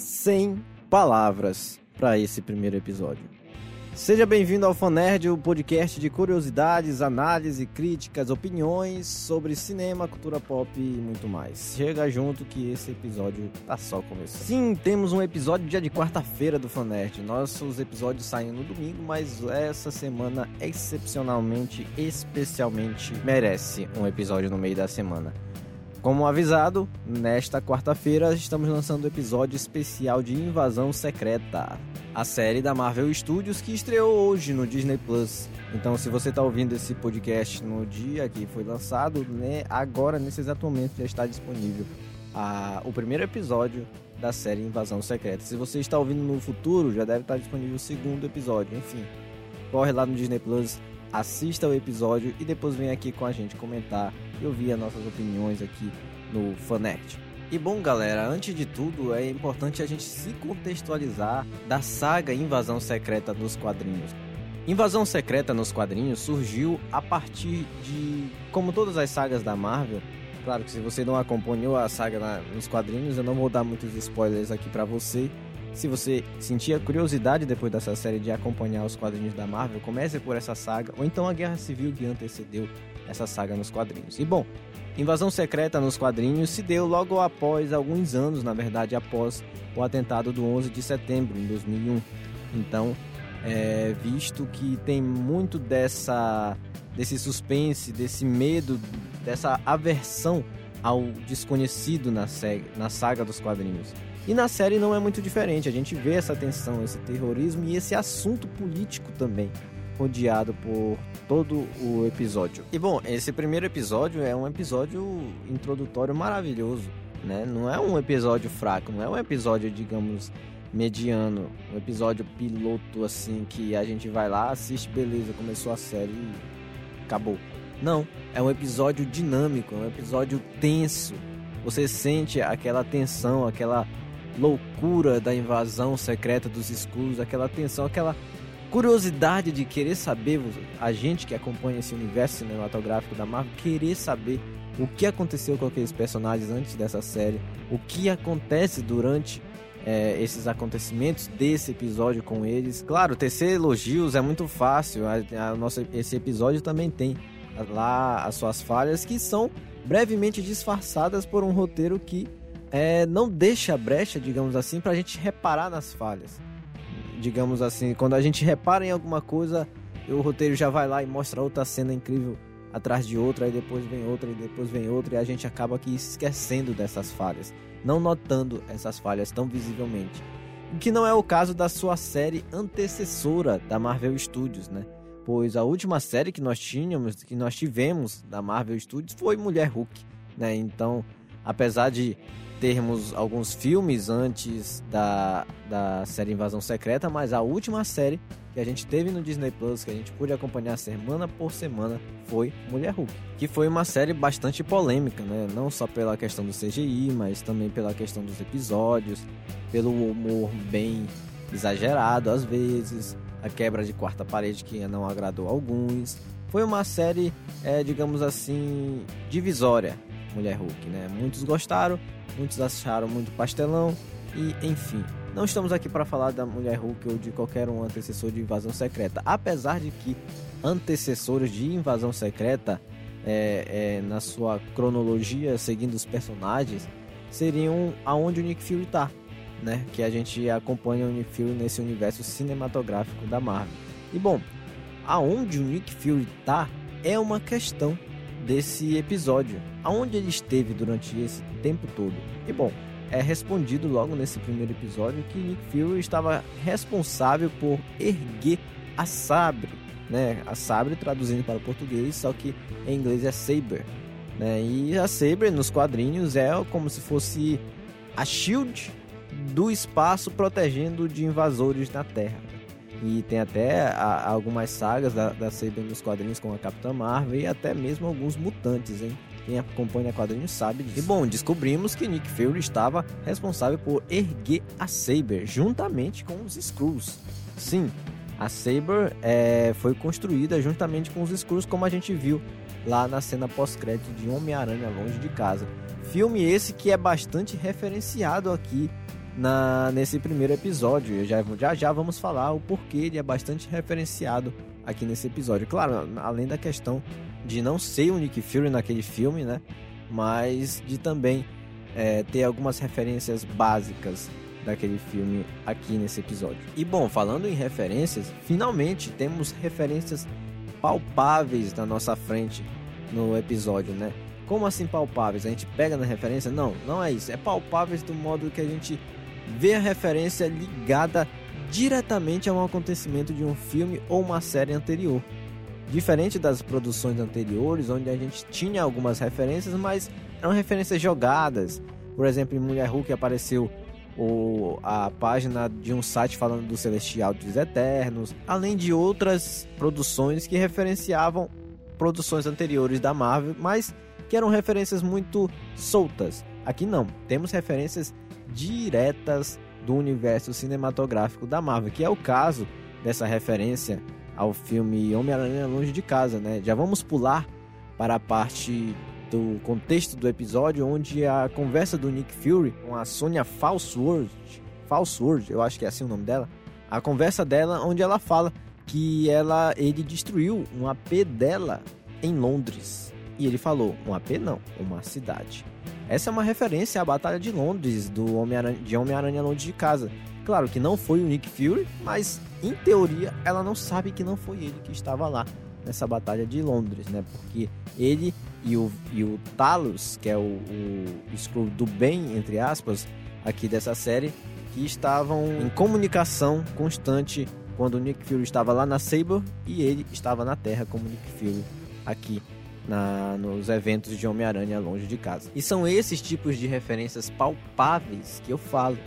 sem palavras para esse primeiro episódio. Seja bem-vindo ao Fanerd, o podcast de curiosidades, análise, críticas, opiniões sobre cinema, cultura pop e muito mais. Chega junto que esse episódio tá só começando. Sim, temos um episódio dia de quarta-feira do Fanerd. Nossos episódios saem no domingo, mas essa semana excepcionalmente, especialmente merece um episódio no meio da semana. Como avisado, nesta quarta-feira estamos lançando o um episódio especial de Invasão Secreta, a série da Marvel Studios que estreou hoje no Disney Plus. Então, se você está ouvindo esse podcast no dia que foi lançado, né, agora nesse exato momento já está disponível a, o primeiro episódio da série Invasão Secreta. Se você está ouvindo no futuro, já deve estar disponível o segundo episódio. Enfim, corre lá no Disney Plus, assista o episódio e depois vem aqui com a gente comentar e ouvir as nossas opiniões aqui no Fanect. E bom, galera, antes de tudo, é importante a gente se contextualizar da saga Invasão Secreta nos quadrinhos. Invasão Secreta nos quadrinhos surgiu a partir de, como todas as sagas da Marvel, claro que se você não acompanhou a saga na, nos quadrinhos, eu não vou dar muitos spoilers aqui para você. Se você sentia curiosidade depois dessa série de acompanhar os quadrinhos da Marvel, comece por essa saga, ou então a Guerra Civil que antecedeu essa saga nos quadrinhos. E bom, Invasão Secreta nos quadrinhos se deu logo após, alguns anos na verdade, após o atentado do 11 de setembro em 2001. Então, é, visto que tem muito dessa desse suspense, desse medo, dessa aversão ao desconhecido na, na saga dos quadrinhos. E na série não é muito diferente, a gente vê essa tensão, esse terrorismo e esse assunto político também rodeado por todo o episódio. E bom, esse primeiro episódio é um episódio introdutório maravilhoso, né? Não é um episódio fraco, não é um episódio, digamos, mediano, um episódio piloto assim que a gente vai lá, assiste, beleza, começou a série e acabou. Não, é um episódio dinâmico, é um episódio tenso. Você sente aquela tensão, aquela loucura da invasão secreta dos escuros, aquela tensão, aquela curiosidade de querer saber, a gente que acompanha esse universo cinematográfico da Marvel, querer saber o que aconteceu com aqueles personagens antes dessa série, o que acontece durante é, esses acontecimentos desse episódio com eles. Claro, tecer elogios é muito fácil, a, a nossa, esse episódio também tem lá as suas falhas que são brevemente disfarçadas por um roteiro que é, não deixa brecha, digamos assim, para a gente reparar nas falhas digamos assim, quando a gente repara em alguma coisa, o roteiro já vai lá e mostra outra cena incrível atrás de outra, aí depois vem outra, e depois vem outra, e a gente acaba aqui esquecendo dessas falhas, não notando essas falhas tão visivelmente. O que não é o caso da sua série antecessora da Marvel Studios, né? Pois a última série que nós tínhamos, que nós tivemos da Marvel Studios foi Mulher Hulk, né? Então, apesar de termos alguns filmes antes da, da série Invasão Secreta, mas a última série que a gente teve no Disney Plus, que a gente pôde acompanhar semana por semana, foi Mulher Hulk. Que foi uma série bastante polêmica, né? Não só pela questão do CGI, mas também pela questão dos episódios, pelo humor bem exagerado às vezes, a quebra de quarta parede que não agradou a alguns. Foi uma série, é, digamos assim, divisória, Mulher Hulk, né? Muitos gostaram, muitos acharam muito pastelão e enfim. Não estamos aqui para falar da Mulher Hulk ou de qualquer um antecessor de Invasão Secreta, apesar de que antecessores de Invasão Secreta, é, é, na sua cronologia, seguindo os personagens, seriam aonde o Nick Fury está, né? Que a gente acompanha o Nick Fury nesse universo cinematográfico da Marvel. E bom, aonde o Nick Fury está é uma questão desse episódio, aonde ele esteve durante esse tempo todo. E bom, é respondido logo nesse primeiro episódio que Nick Fury estava responsável por erguer a Sabre, né? A Sabre traduzindo para o português, só que em inglês é Saber, né? E a Sabre nos quadrinhos é como se fosse a Shield do espaço protegendo de invasores na Terra. E tem até a, algumas sagas da, da Saber nos quadrinhos com a Capitã Marvel e até mesmo alguns mutantes, hein? Quem acompanha quadrinhos sabe disso. E bom, descobrimos que Nick Fury estava responsável por erguer a Saber juntamente com os Skrulls. Sim, a Saber é, foi construída juntamente com os Skrulls, como a gente viu lá na cena pós-crédito de Homem-Aranha Longe de Casa. Filme esse que é bastante referenciado aqui na, nesse primeiro episódio. Já, já já vamos falar o porquê ele é bastante referenciado aqui nesse episódio. Claro, além da questão de não ser o Nick Fury naquele filme, né? Mas de também é, ter algumas referências básicas daquele filme aqui nesse episódio. E bom, falando em referências, finalmente temos referências palpáveis na nossa frente no episódio, né? Como assim palpáveis? A gente pega na referência? Não, não é isso. É palpáveis do modo que a gente vê a referência ligada diretamente a um acontecimento de um filme ou uma série anterior. Diferente das produções anteriores, onde a gente tinha algumas referências, mas eram referências jogadas. Por exemplo, em Mulher Hulk apareceu o, a página de um site falando do Celestial dos Eternos, além de outras produções que referenciavam produções anteriores da Marvel, mas que eram referências muito soltas. Aqui não, temos referências diretas do universo cinematográfico da Marvel, que é o caso dessa referência ao filme Homem-Aranha Longe de Casa, né? Já vamos pular para a parte do contexto do episódio, onde a conversa do Nick Fury com a Sonya Falsworth, Falsworth, eu acho que é assim o nome dela, a conversa dela onde ela fala que ela ele destruiu um AP dela em Londres. E ele falou, um AP não, uma cidade. Essa é uma referência à Batalha de Londres do Homem de Homem-Aranha Longe de Casa. Claro que não foi o Nick Fury, mas em teoria ela não sabe que não foi ele que estava lá nessa Batalha de Londres, né? Porque ele e o, e o Talos, que é o, o Skrull do bem, entre aspas, aqui dessa série, que estavam em comunicação constante quando o Nick Fury estava lá na Saber e ele estava na Terra como Nick Fury aqui na, nos eventos de Homem-Aranha longe de casa. E são esses tipos de referências palpáveis que eu falo,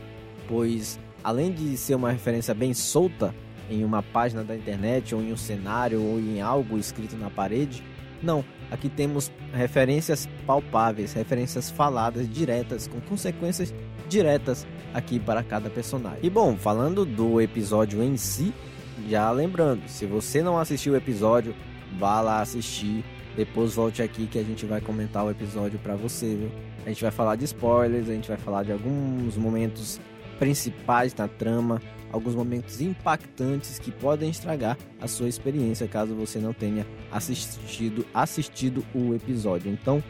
pois além de ser uma referência bem solta em uma página da internet ou em um cenário ou em algo escrito na parede, não, aqui temos referências palpáveis, referências faladas diretas, com consequências diretas aqui para cada personagem. E bom, falando do episódio em si, já lembrando, se você não assistiu o episódio, vá lá assistir, depois volte aqui que a gente vai comentar o episódio para você, viu? A gente vai falar de spoilers, a gente vai falar de alguns momentos principais na trama, alguns momentos impactantes que podem estragar a sua experiência caso você não tenha assistido assistido o episódio. Então,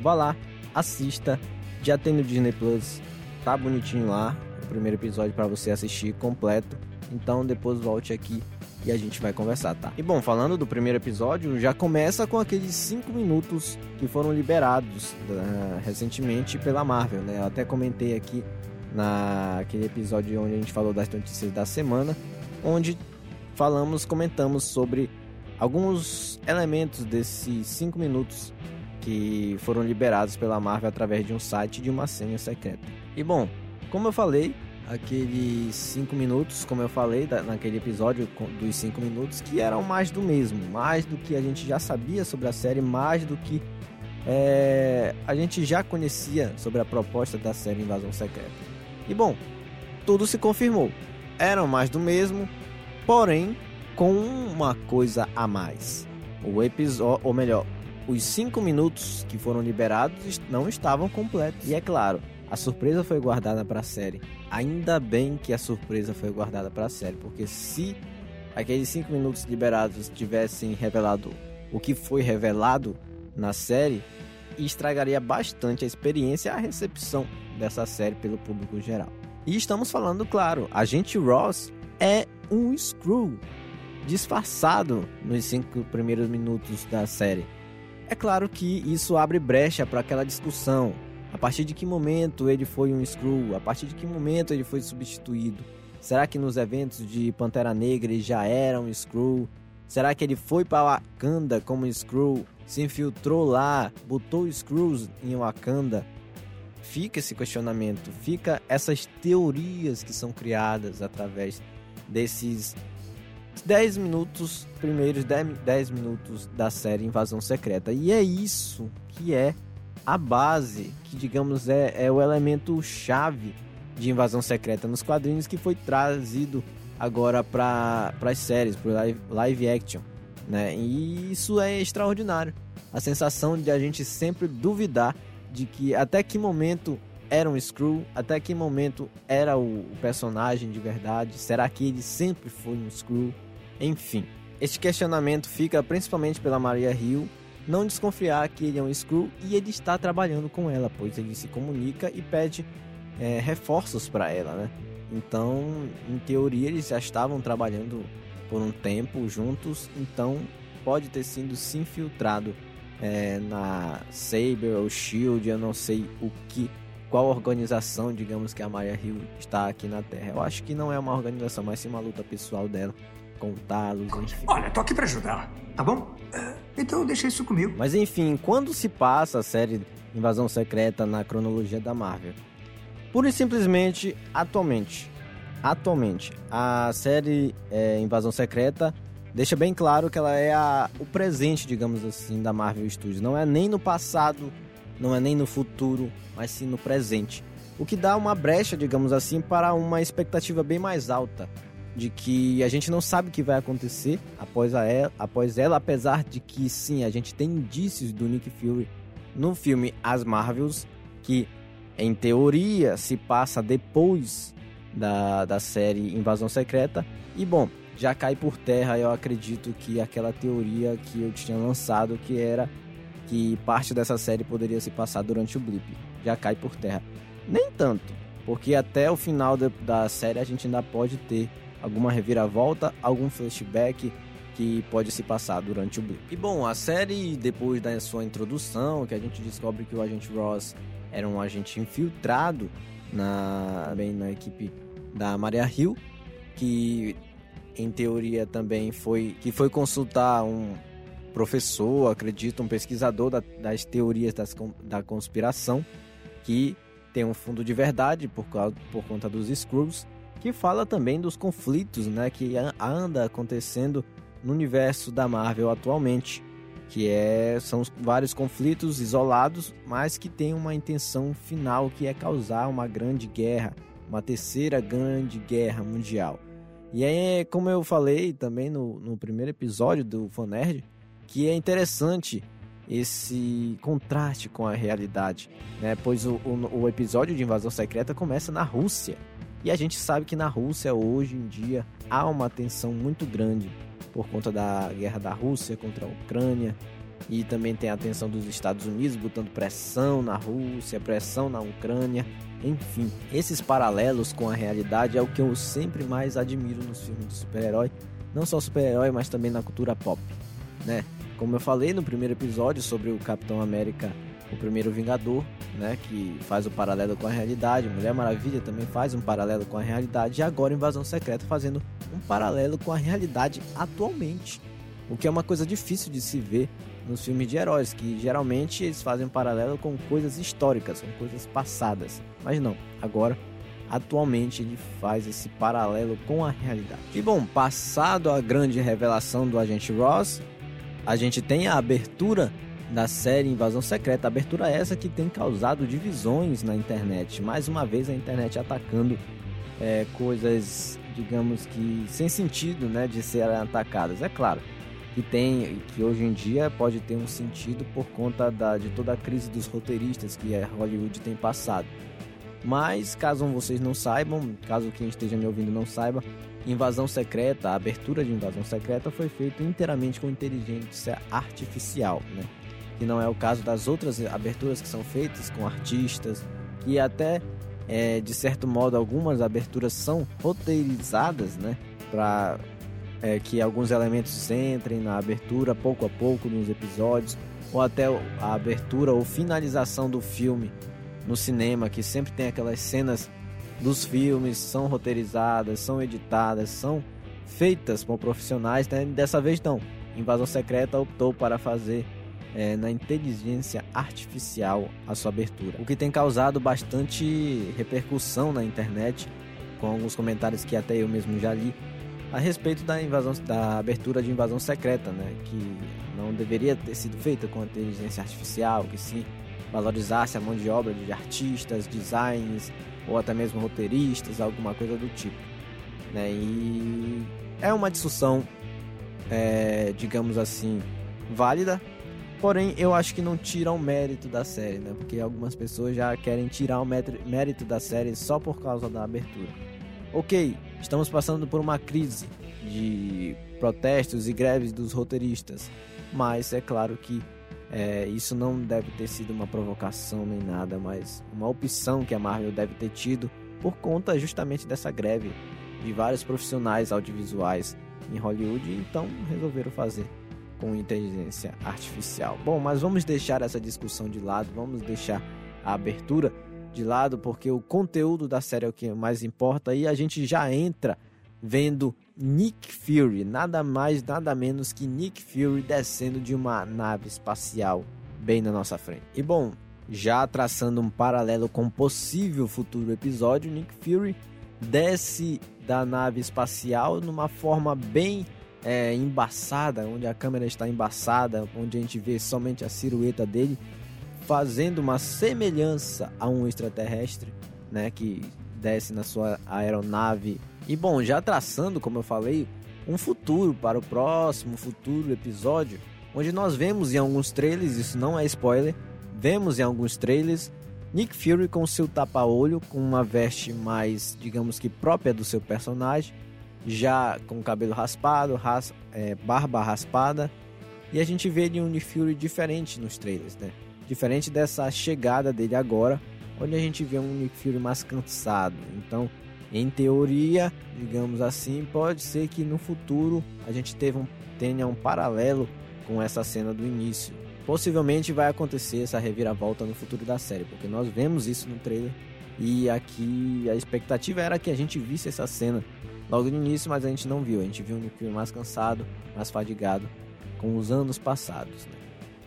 vá lá, assista. Já tem no Disney Plus, tá bonitinho lá, o primeiro episódio para você assistir completo. Então, depois volte aqui e a gente vai conversar, tá? E bom, falando do primeiro episódio, já começa com aqueles 5 minutos que foram liberados uh, recentemente pela Marvel, né? Eu até comentei aqui naquele episódio onde a gente falou das notícias da semana, onde falamos, comentamos sobre alguns elementos desses 5 minutos que foram liberados pela Marvel através de um site de uma senha secreta. E bom, como eu falei, aqueles 5 minutos, como eu falei naquele episódio dos 5 minutos, que eram mais do mesmo, mais do que a gente já sabia sobre a série, mais do que é, a gente já conhecia sobre a proposta da série Invasão Secreta. E bom, tudo se confirmou. Eram mais do mesmo, porém com uma coisa a mais. O episódio, ou melhor, os cinco minutos que foram liberados não estavam completos. E é claro, a surpresa foi guardada para a série. Ainda bem que a surpresa foi guardada para a série, porque se aqueles cinco minutos liberados tivessem revelado o que foi revelado na série, estragaria bastante a experiência e a recepção dessa série pelo público geral. E estamos falando, claro, a gente Ross é um Screw disfarçado nos cinco primeiros minutos da série. É claro que isso abre brecha para aquela discussão. A partir de que momento ele foi um Screw? A partir de que momento ele foi substituído? Será que nos eventos de Pantera Negra ele já era um Screw? Será que ele foi para Wakanda como Screw? Se infiltrou lá, botou Screws em Wakanda fica esse questionamento, fica essas teorias que são criadas através desses 10 minutos, primeiros 10, 10 minutos da série Invasão Secreta. E é isso que é a base, que digamos é, é o elemento chave de Invasão Secreta nos quadrinhos que foi trazido agora para as séries, para live, live action. Né? E isso é extraordinário. A sensação de a gente sempre duvidar de que até que momento era um Screw? Até que momento era o personagem de verdade? Será que ele sempre foi um Screw? Enfim, este questionamento fica principalmente pela Maria Hill não desconfiar que ele é um Screw e ele está trabalhando com ela, pois ele se comunica e pede é, reforços para ela, né? Então, em teoria, eles já estavam trabalhando por um tempo juntos, então pode ter sido se infiltrado é, na Saber ou Shield, eu não sei o que, qual organização, digamos que a Maria Hill está aqui na Terra. Eu acho que não é uma organização, mas sim uma luta pessoal dela com Talos, enfim. Olha, tô aqui para ajudar, tá bom? É, então deixa isso comigo. Mas enfim, quando se passa a série Invasão Secreta na cronologia da Marvel? Pura e simplesmente atualmente. Atualmente, a série é, Invasão Secreta deixa bem claro que ela é a, o presente, digamos assim, da Marvel Studios. Não é nem no passado, não é nem no futuro, mas sim no presente. O que dá uma brecha, digamos assim, para uma expectativa bem mais alta de que a gente não sabe o que vai acontecer após, a ela, após ela, apesar de que sim, a gente tem indícios do Nick Fury no filme As Marvels, que em teoria se passa depois da, da série Invasão Secreta. E bom, já cai por terra, eu acredito que aquela teoria que eu tinha lançado, que era que parte dessa série poderia se passar durante o blip, já cai por terra. Nem tanto, porque até o final da série a gente ainda pode ter alguma reviravolta, algum flashback que pode se passar durante o blip. E bom, a série depois da sua introdução, que a gente descobre que o agente Ross era um agente infiltrado na bem na equipe da Maria Hill, que em teoria também foi que foi consultar um professor, acredito, um pesquisador da, das teorias das, da conspiração, que tem um fundo de verdade por, causa, por conta dos Skrulls, que fala também dos conflitos né, que anda acontecendo no universo da Marvel atualmente, que é, são vários conflitos isolados, mas que tem uma intenção final que é causar uma grande guerra, uma terceira grande guerra mundial. E aí, como eu falei também no, no primeiro episódio do Fanerd, que é interessante esse contraste com a realidade, né? Pois o, o, o, episódio de Invasão Secreta começa na Rússia. E a gente sabe que na Rússia, hoje em dia, há uma tensão muito grande por conta da guerra da Rússia contra a Ucrânia. E também tem a tensão dos Estados Unidos botando pressão na Rússia, pressão na Ucrânia. Enfim, esses paralelos com a realidade é o que eu sempre mais admiro nos filmes de super-herói, não só super-herói, mas também na cultura pop, né? Como eu falei no primeiro episódio sobre o Capitão América, o primeiro Vingador, né, que faz o paralelo com a realidade, Mulher Maravilha também faz um paralelo com a realidade e agora Invasão Secreta fazendo um paralelo com a realidade atualmente, o que é uma coisa difícil de se ver nos filmes de heróis, que geralmente eles fazem um paralelo com coisas históricas, com coisas passadas. Mas não, agora atualmente ele faz esse paralelo com a realidade. E bom, passado a grande revelação do agente Ross, a gente tem a abertura da série Invasão Secreta, abertura essa que tem causado divisões na internet. Mais uma vez a internet atacando é, coisas, digamos que sem sentido, né, de serem atacadas. É claro, que tem que hoje em dia pode ter um sentido por conta da, de toda a crise dos roteiristas que a Hollywood tem passado. Mas caso vocês não saibam, caso quem esteja me ouvindo não saiba, Invasão Secreta, a abertura de Invasão Secreta foi feita inteiramente com inteligência artificial, né? Que não é o caso das outras aberturas que são feitas com artistas, e até é, de certo modo algumas aberturas são roteirizadas, né? Para é, que alguns elementos entrem na abertura pouco a pouco nos episódios, ou até a abertura ou finalização do filme no cinema, que sempre tem aquelas cenas dos filmes, são roteirizadas, são editadas, são feitas por profissionais, né? dessa vez não. Invasão Secreta optou para fazer é, na inteligência artificial a sua abertura, o que tem causado bastante repercussão na internet, com alguns comentários que até eu mesmo já li, a respeito da invasão da abertura de invasão secreta, né, que não deveria ter sido feita com inteligência artificial, que sim valorizasse a mão de obra de artistas, designs ou até mesmo roteiristas, alguma coisa do tipo, né? E é uma discussão, é, digamos assim, válida, Porém, eu acho que não tira o mérito da série, né? Porque algumas pessoas já querem tirar o mérito da série só por causa da abertura. Ok, estamos passando por uma crise de protestos e greves dos roteiristas, mas é claro que é, isso não deve ter sido uma provocação nem nada, mas uma opção que a Marvel deve ter tido por conta justamente dessa greve de vários profissionais audiovisuais em Hollywood, então resolveram fazer com inteligência artificial. Bom, mas vamos deixar essa discussão de lado, vamos deixar a abertura de lado, porque o conteúdo da série é o que mais importa e a gente já entra vendo Nick Fury, nada mais, nada menos que Nick Fury descendo de uma nave espacial bem na nossa frente. E bom, já traçando um paralelo com um possível futuro episódio, Nick Fury desce da nave espacial numa forma bem é, embaçada, onde a câmera está embaçada, onde a gente vê somente a silhueta dele, fazendo uma semelhança a um extraterrestre, né, que desce na sua aeronave. E bom, já traçando, como eu falei, um futuro para o próximo futuro episódio, onde nós vemos em alguns trailers, isso não é spoiler, vemos em alguns trailers Nick Fury com seu tapa-olho, com uma veste mais, digamos que própria do seu personagem, já com cabelo raspado, ras, é, barba raspada, e a gente vê ele um Nick Fury diferente nos trailers, né? Diferente dessa chegada dele agora, onde a gente vê um Nick Fury mais cansado. Então, em teoria, digamos assim, pode ser que no futuro a gente teve um, tenha um paralelo com essa cena do início possivelmente vai acontecer essa reviravolta no futuro da série, porque nós vemos isso no trailer e aqui a expectativa era que a gente visse essa cena logo no início, mas a gente não viu. A gente viu um Nick mais cansado, mais fadigado com os anos passados. Né?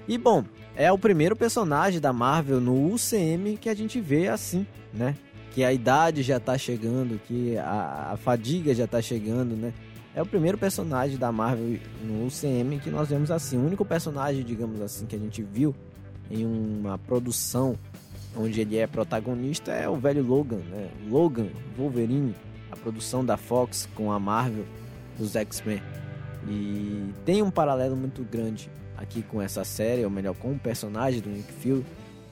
E bom, é o primeiro personagem da Marvel no UCM que a gente vê assim, né? Que a idade já tá chegando, que a, a fadiga já tá chegando, né? é o primeiro personagem da Marvel no UCM que nós vemos assim. O único personagem, digamos assim, que a gente viu em uma produção onde ele é protagonista é o velho Logan, né? Logan Wolverine, a produção da Fox com a Marvel dos X-Men. E tem um paralelo muito grande aqui com essa série, ou melhor, com o personagem do Nick Fury,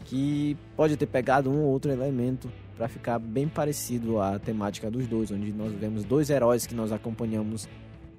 que pode ter pegado um ou outro elemento para ficar bem parecido à temática dos dois, onde nós vemos dois heróis que nós acompanhamos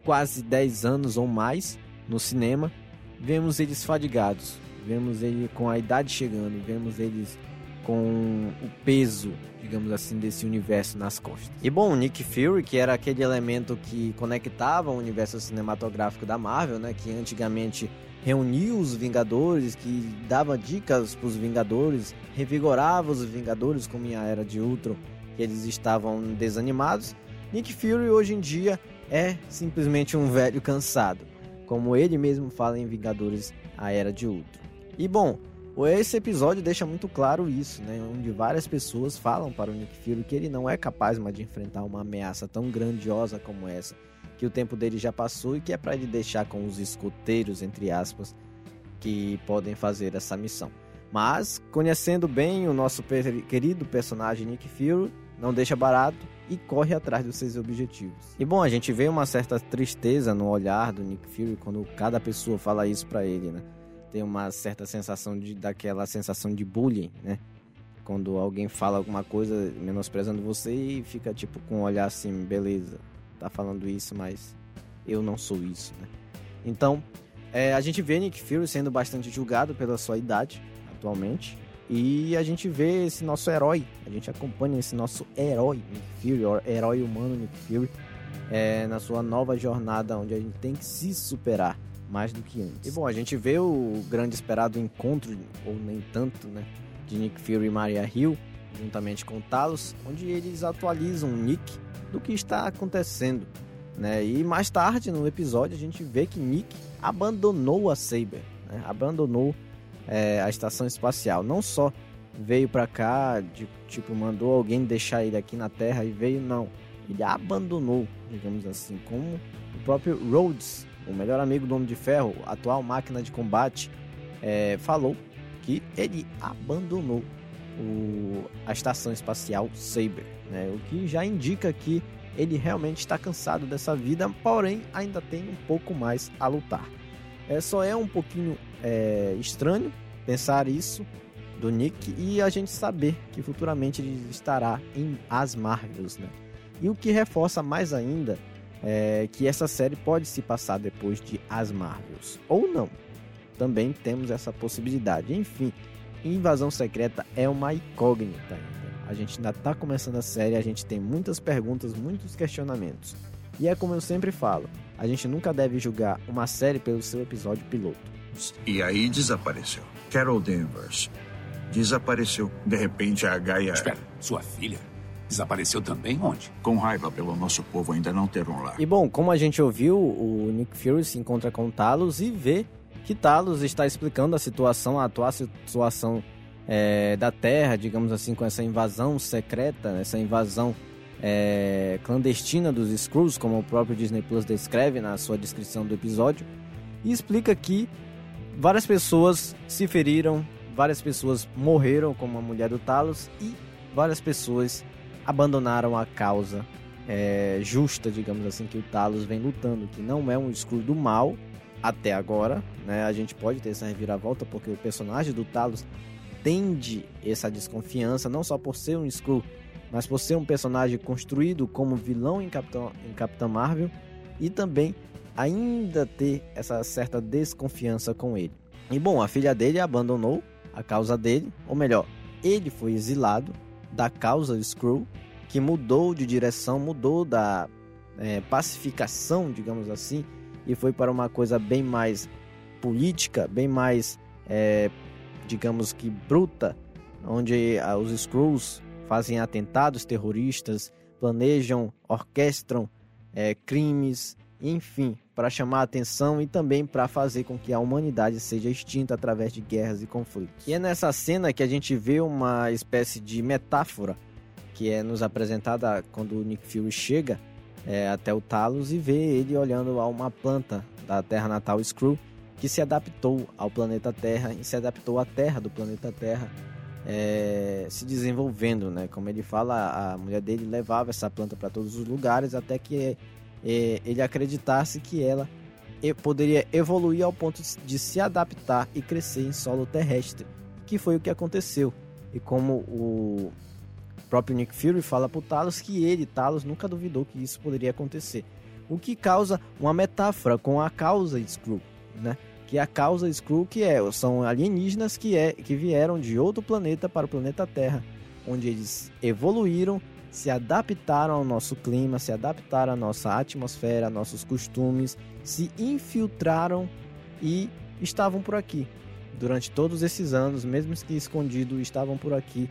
quase 10 anos ou mais no cinema, vemos eles fadigados, vemos ele com a idade chegando, vemos eles com o peso, digamos assim, desse universo nas costas. E bom, Nick Fury, que era aquele elemento que conectava o universo cinematográfico da Marvel, né, que antigamente reuniu os Vingadores, que dava dicas para os Vingadores, revigorava os Vingadores como em a Era de Ultron, que eles estavam desanimados. Nick Fury hoje em dia é simplesmente um velho cansado, como ele mesmo fala em Vingadores A Era de Ultron. E bom, esse episódio deixa muito claro isso, né? Onde várias pessoas falam para o Nick Fury que ele não é capaz mais de enfrentar uma ameaça tão grandiosa como essa que o tempo dele já passou e que é para ele deixar com os escoteiros, entre aspas, que podem fazer essa missão. Mas, conhecendo bem o nosso querido personagem Nick Fury, não deixa barato e corre atrás dos seus objetivos. E bom, a gente vê uma certa tristeza no olhar do Nick Fury quando cada pessoa fala isso para ele, né? Tem uma certa sensação de daquela sensação de bullying, né? Quando alguém fala alguma coisa menosprezando você e fica tipo com um olhar assim, beleza, tá falando isso, mas eu não sou isso, né? Então, é, a gente vê Nick Fury sendo bastante julgado pela sua idade atualmente. E a gente vê esse nosso herói, a gente acompanha esse nosso herói, Nick Fury, herói humano Nick Fury, é, na sua nova jornada, onde a gente tem que se superar mais do que antes. E bom, a gente vê o grande esperado encontro, ou nem tanto, né, de Nick Fury e Maria Hill, juntamente com Talos, onde eles atualizam Nick do que está acontecendo. Né? E mais tarde no episódio a gente vê que Nick abandonou a Saber, né? abandonou é, a estação espacial. Não só veio para cá, de, tipo, mandou alguém deixar ele aqui na Terra e veio, não. Ele abandonou, digamos assim, como o próprio Rhodes, o melhor amigo do Homem de Ferro, atual máquina de combate, é, falou que ele abandonou o, a estação espacial Saber, né? o que já indica que ele realmente está cansado dessa vida, porém ainda tem um pouco mais a lutar. É, só é um pouquinho é, estranho pensar isso do Nick e a gente saber que futuramente ele estará em As Marvels, né? E o que reforça mais ainda é que essa série pode se passar depois de As Marvels ou não. Também temos essa possibilidade. Enfim, Invasão Secreta é uma incógnita ainda. A gente ainda está começando a série, a gente tem muitas perguntas, muitos questionamentos. E é como eu sempre falo, a gente nunca deve julgar uma série pelo seu episódio piloto. E aí desapareceu. Carol Danvers desapareceu. De repente a Gaia. Espera, sua filha desapareceu também onde? Com raiva pelo nosso povo ainda não ter um lar. E bom, como a gente ouviu, o Nick Fury se encontra com Talos e vê que Talos está explicando a situação, a atual situação é, da Terra, digamos assim, com essa invasão secreta, essa invasão é, clandestina dos Skrulls, como o próprio Disney Plus descreve na sua descrição do episódio, e explica que várias pessoas se feriram, várias pessoas morreram, como a mulher do Talos, e várias pessoas abandonaram a causa é, justa, digamos assim, que o Talos vem lutando, que não é um Skrull do mal até agora, né? A gente pode ter essa reviravolta porque o personagem do Talos tende essa desconfiança, não só por ser um Skrull, mas por ser um personagem construído como vilão em Capitão, em Capitão Marvel e também ainda ter essa certa desconfiança com ele. E bom, a filha dele abandonou a causa dele, ou melhor, ele foi exilado da causa Skrull, que mudou de direção, mudou da é, pacificação, digamos assim, e foi para uma coisa bem mais política, bem mais, é, digamos que bruta, onde os Skrulls fazem atentados terroristas, planejam, orquestram é, crimes, enfim, para chamar a atenção e também para fazer com que a humanidade seja extinta através de guerras e conflitos. E é nessa cena que a gente vê uma espécie de metáfora que é nos apresentada quando o Nick Fury chega é, até o Talos e vê ele olhando a uma planta da Terra natal Skrull que se adaptou ao planeta Terra e se adaptou à Terra do planeta Terra é, se desenvolvendo, né? Como ele fala, a mulher dele levava essa planta para todos os lugares até que é, ele acreditasse que ela poderia evoluir ao ponto de se adaptar e crescer em solo terrestre, que foi o que aconteceu. E como o próprio Nick Fury fala para Talos que ele, Talos, nunca duvidou que isso poderia acontecer. O que causa uma metáfora com a causa Skrull, né? Que a causa Skrull que é, são alienígenas que, é, que vieram de outro planeta para o planeta Terra, onde eles evoluíram se adaptaram ao nosso clima, se adaptaram à nossa atmosfera, a nossos costumes, se infiltraram e estavam por aqui. Durante todos esses anos, mesmo que escondidos, estavam por aqui,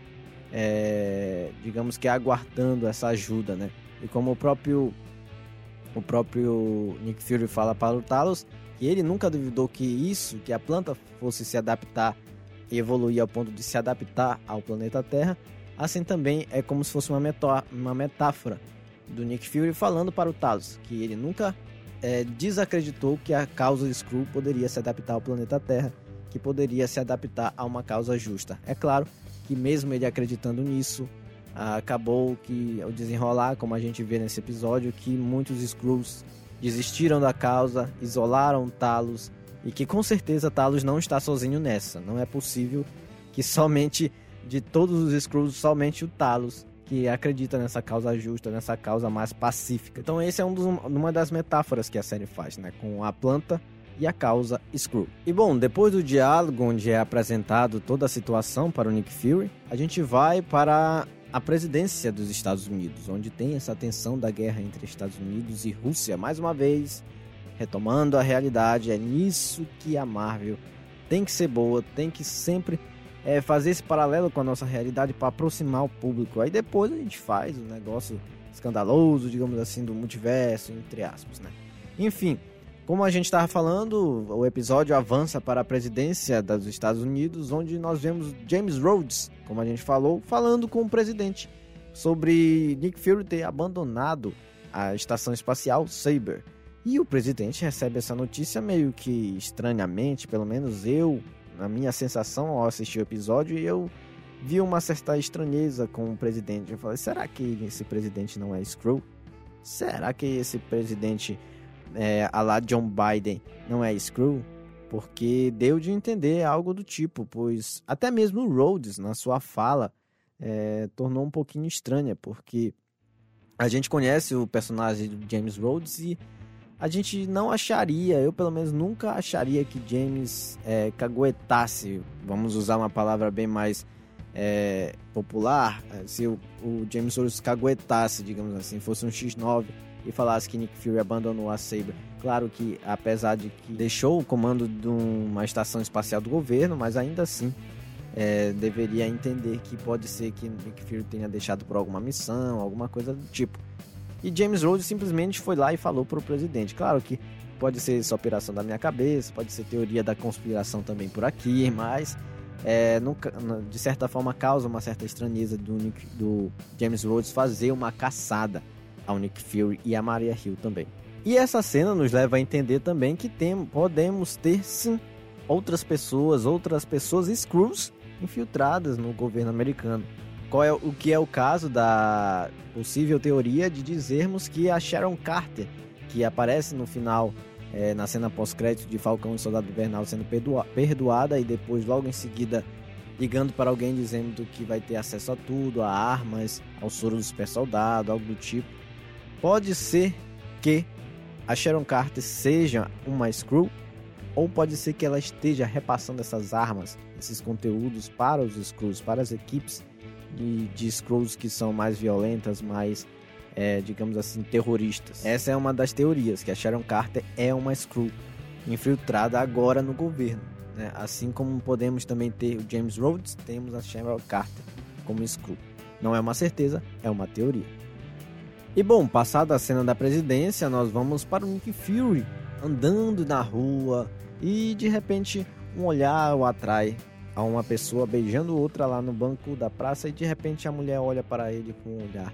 é, digamos que aguardando essa ajuda, né? E como o próprio o próprio Nick Fury fala para o Talos, que ele nunca duvidou que isso, que a planta fosse se adaptar e evoluir ao ponto de se adaptar ao planeta Terra, Assim também é como se fosse uma, metó uma metáfora do Nick Fury falando para o Talos, que ele nunca é, desacreditou que a causa Skrull poderia se adaptar ao planeta Terra, que poderia se adaptar a uma causa justa. É claro que mesmo ele acreditando nisso, acabou que o desenrolar, como a gente vê nesse episódio, que muitos Skrulls desistiram da causa, isolaram Talos e que com certeza Talos não está sozinho nessa. Não é possível que somente de todos os Skrulls, somente o Talos que acredita nessa causa justa, nessa causa mais pacífica. Então esse é um dos, uma das metáforas que a série faz, né, com a planta e a causa Skrull. E bom, depois do diálogo onde é apresentado toda a situação para o Nick Fury, a gente vai para a presidência dos Estados Unidos, onde tem essa tensão da guerra entre Estados Unidos e Rússia, mais uma vez, retomando a realidade, é nisso que a Marvel tem que ser boa, tem que sempre é, fazer esse paralelo com a nossa realidade para aproximar o público. Aí depois a gente faz o um negócio escandaloso, digamos assim, do multiverso, entre aspas, né? Enfim, como a gente estava falando, o episódio avança para a presidência dos Estados Unidos, onde nós vemos James Rhodes, como a gente falou, falando com o presidente sobre Nick Fury ter abandonado a estação espacial Saber. E o presidente recebe essa notícia meio que estranhamente, pelo menos eu a minha sensação ao assistir o episódio, eu vi uma certa estranheza com o presidente. Eu falei, será que esse presidente não é Skrull? Será que esse presidente, é, a lá John Biden, não é Skrull? porque deu de entender algo do tipo, pois até mesmo o Rhodes, na sua fala, é, tornou um pouquinho estranha, porque a gente conhece o personagem de James Rhodes e a gente não acharia, eu pelo menos nunca acharia que James é, caguetasse, vamos usar uma palavra bem mais é, popular, é, se o, o James Rhodes caguetasse, digamos assim, fosse um X9 e falasse que Nick Fury abandonou a Saber. Claro que, apesar de que deixou o comando de uma estação espacial do governo, mas ainda assim é, deveria entender que pode ser que Nick Fury tenha deixado por alguma missão, alguma coisa do tipo. E James Rhodes simplesmente foi lá e falou para o presidente. Claro que pode ser só operação da minha cabeça, pode ser teoria da conspiração também por aqui, mas é, de certa forma causa uma certa estranheza do, do James Rhodes fazer uma caçada ao Nick Fury e a Maria Hill também. E essa cena nos leva a entender também que tem, podemos ter sim outras pessoas, outras pessoas Screws infiltradas no governo americano. Qual é o que é o caso da possível teoria de dizermos que a Sharon Carter, que aparece no final é, na cena pós-crédito de Falcão e Soldado Invernal sendo perdoada e depois logo em seguida ligando para alguém dizendo que vai ter acesso a tudo, a armas, ao soro do super soldado, algo do tipo. Pode ser que a Sharon Carter seja uma Screw ou pode ser que ela esteja repassando essas armas, esses conteúdos para os Screws, para as equipes de, de Screws que são mais violentas, mais é, digamos assim, terroristas. Essa é uma das teorias, que a Sharon Carter é uma Screw infiltrada agora no governo. Né? Assim como podemos também ter o James Rhodes, temos a Sharon Carter como Screw. Não é uma certeza, é uma teoria. E bom, passada a cena da presidência, nós vamos para o Nick Fury andando na rua e de repente um olhar o atrai a uma pessoa beijando outra lá no banco da praça e de repente a mulher olha para ele com um olhar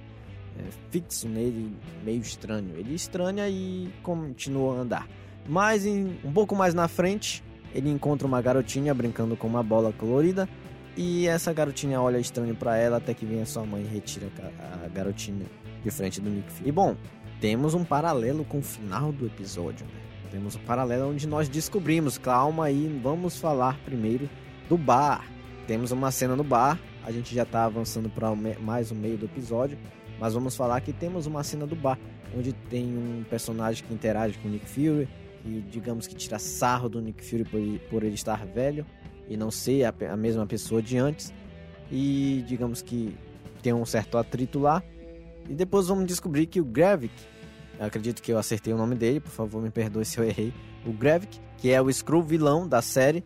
é, fixo nele, meio estranho. Ele estranha e continua a andar. Mas em, um pouco mais na frente, ele encontra uma garotinha brincando com uma bola colorida e essa garotinha olha estranho para ela até que vem a sua mãe e retira a garotinha de frente do Nick Fury. E bom, temos um paralelo com o final do episódio, né? Temos um paralelo onde nós descobrimos, calma aí, vamos falar primeiro do bar. Temos uma cena no bar, a gente já tá avançando para mais o meio do episódio mas vamos falar que temos uma cena do bar, onde tem um personagem que interage com o Nick Fury, e digamos que tira sarro do Nick Fury por, por ele estar velho e não ser a, a mesma pessoa de antes. E digamos que tem um certo atrito lá. E depois vamos descobrir que o Gravik, acredito que eu acertei o nome dele, por favor me perdoe se eu errei. O Gravik, que é o Skrull vilão da série,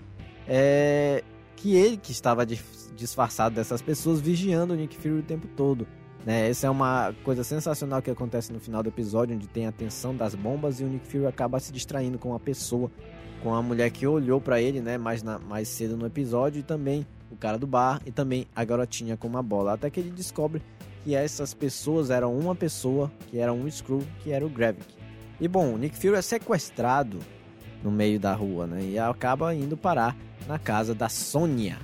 é que ele que estava disfarçado dessas pessoas vigiando o Nick Fury o tempo todo. Né? Essa é uma coisa sensacional que acontece no final do episódio, onde tem a tensão das bombas e o Nick Fury acaba se distraindo com uma pessoa, com a mulher que olhou para ele, né, mais, na, mais cedo no episódio, e também o cara do bar e também a garotinha com uma bola. Até que ele descobre que essas pessoas eram uma pessoa, que era um Screw, que era o Gravik. E bom, Nick Fury é sequestrado no meio da rua, né? E acaba indo parar na casa da Sônia.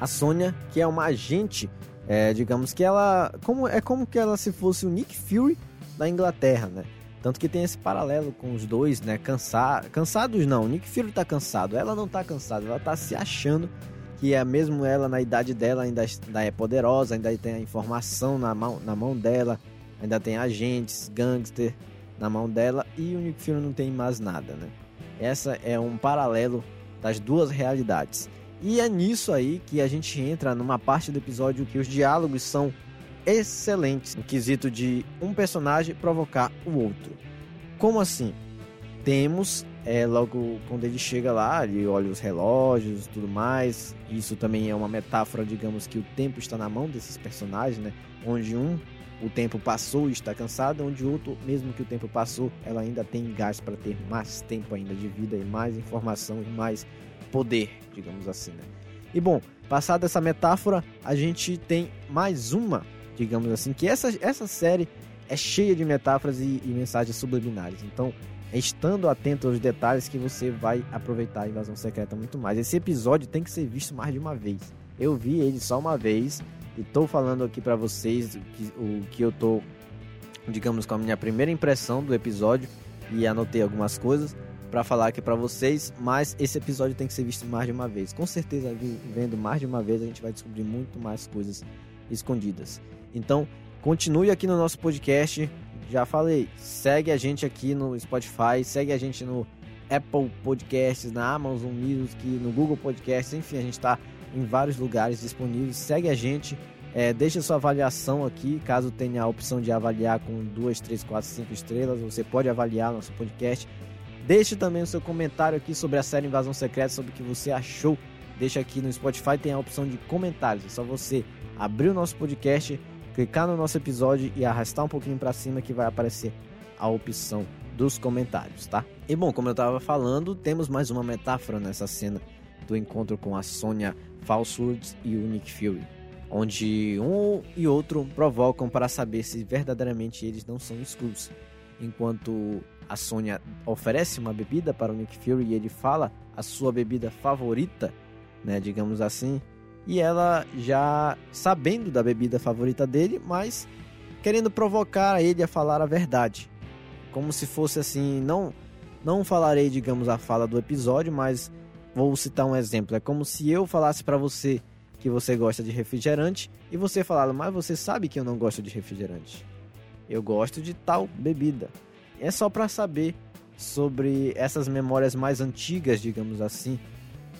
A Sônia, que é uma agente é, digamos que ela. Como, é como que ela se fosse o Nick Fury da Inglaterra, né? Tanto que tem esse paralelo com os dois, né? Cansa, cansados não, Nick Fury tá cansado, ela não tá cansada, ela tá se achando que é mesmo ela na idade dela ainda, ainda é poderosa, ainda tem a informação na mão, na mão dela, ainda tem agentes, gangster na mão dela e o Nick Fury não tem mais nada, né? Essa é um paralelo das duas realidades. E é nisso aí que a gente entra numa parte do episódio que os diálogos são excelentes no quesito de um personagem provocar o outro. Como assim? Temos, é, logo quando ele chega lá, ele olha os relógios e tudo mais. Isso também é uma metáfora, digamos que o tempo está na mão desses personagens, né? Onde um o tempo passou e está cansado, onde outro, mesmo que o tempo passou, ela ainda tem gás para ter mais tempo ainda de vida e mais informação e mais poder, digamos assim, né? E bom, passada essa metáfora, a gente tem mais uma, digamos assim, que essa, essa série é cheia de metáforas e, e mensagens subliminares. Então, estando atento aos detalhes que você vai aproveitar a invasão secreta muito mais. Esse episódio tem que ser visto mais de uma vez. Eu vi ele só uma vez e tô falando aqui para vocês o que, o que eu tô, digamos, com a minha primeira impressão do episódio e anotei algumas coisas para falar aqui para vocês, mas esse episódio tem que ser visto mais de uma vez. Com certeza, vendo mais de uma vez, a gente vai descobrir muito mais coisas escondidas. Então, continue aqui no nosso podcast. Já falei, segue a gente aqui no Spotify, segue a gente no Apple Podcasts, na Amazon Music, no Google Podcasts, enfim, a gente está em vários lugares disponíveis. Segue a gente, é, deixa sua avaliação aqui, caso tenha a opção de avaliar com 2, 3, 4, 5 estrelas, você pode avaliar nosso podcast. Deixe também o seu comentário aqui sobre a série Invasão Secreta, sobre o que você achou. Deixa aqui no Spotify, tem a opção de comentários. É só você abrir o nosso podcast, clicar no nosso episódio e arrastar um pouquinho para cima que vai aparecer a opção dos comentários, tá? E bom, como eu estava falando, temos mais uma metáfora nessa cena do encontro com a Sonya Falswords e o Nick Fury, onde um e outro provocam para saber se verdadeiramente eles não são Skrulls. Enquanto a Sonya oferece uma bebida para o Nick Fury e ele fala a sua bebida favorita, né, digamos assim, e ela já sabendo da bebida favorita dele, mas querendo provocar ele a falar a verdade. Como se fosse assim, não não falarei, digamos, a fala do episódio, mas vou citar um exemplo. É como se eu falasse para você que você gosta de refrigerante e você falar, mas você sabe que eu não gosto de refrigerante. Eu gosto de tal bebida. É só para saber sobre essas memórias mais antigas, digamos assim,